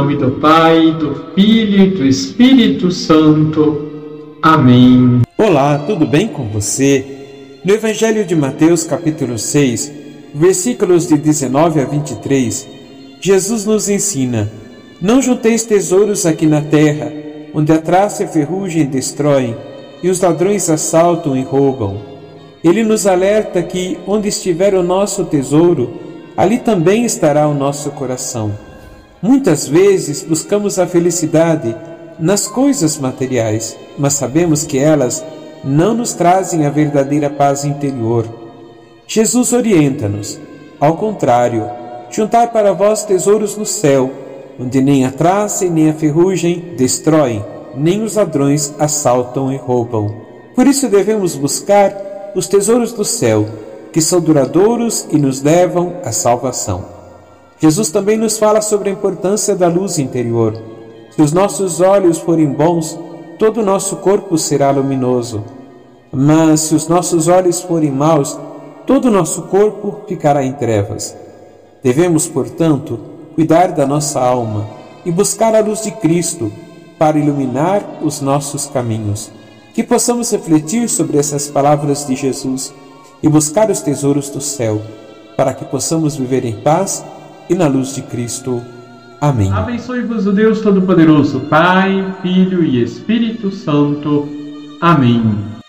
nome do Pai, do Filho e do Espírito Santo. Amém. Olá, tudo bem com você? No Evangelho de Mateus, capítulo 6, versículos de 19 a 23, Jesus nos ensina: Não junteis tesouros aqui na terra, onde a traça e a ferrugem destroem, e os ladrões assaltam e roubam. Ele nos alerta que, onde estiver o nosso tesouro, ali também estará o nosso coração. Muitas vezes buscamos a felicidade nas coisas materiais, mas sabemos que elas não nos trazem a verdadeira paz interior. Jesus orienta-nos, ao contrário, juntar para vós tesouros no céu, onde nem a traça e nem a ferrugem destroem, nem os ladrões assaltam e roubam. Por isso devemos buscar os tesouros do céu, que são duradouros e nos levam à salvação. Jesus também nos fala sobre a importância da luz interior. Se os nossos olhos forem bons, todo o nosso corpo será luminoso. Mas se os nossos olhos forem maus, todo o nosso corpo ficará em trevas. Devemos, portanto, cuidar da nossa alma e buscar a luz de Cristo para iluminar os nossos caminhos. Que possamos refletir sobre essas palavras de Jesus e buscar os tesouros do céu, para que possamos viver em paz e na luz de Cristo. Amém. Abençoe-vos o Deus Todo-Poderoso, Pai, Filho e Espírito Santo. Amém.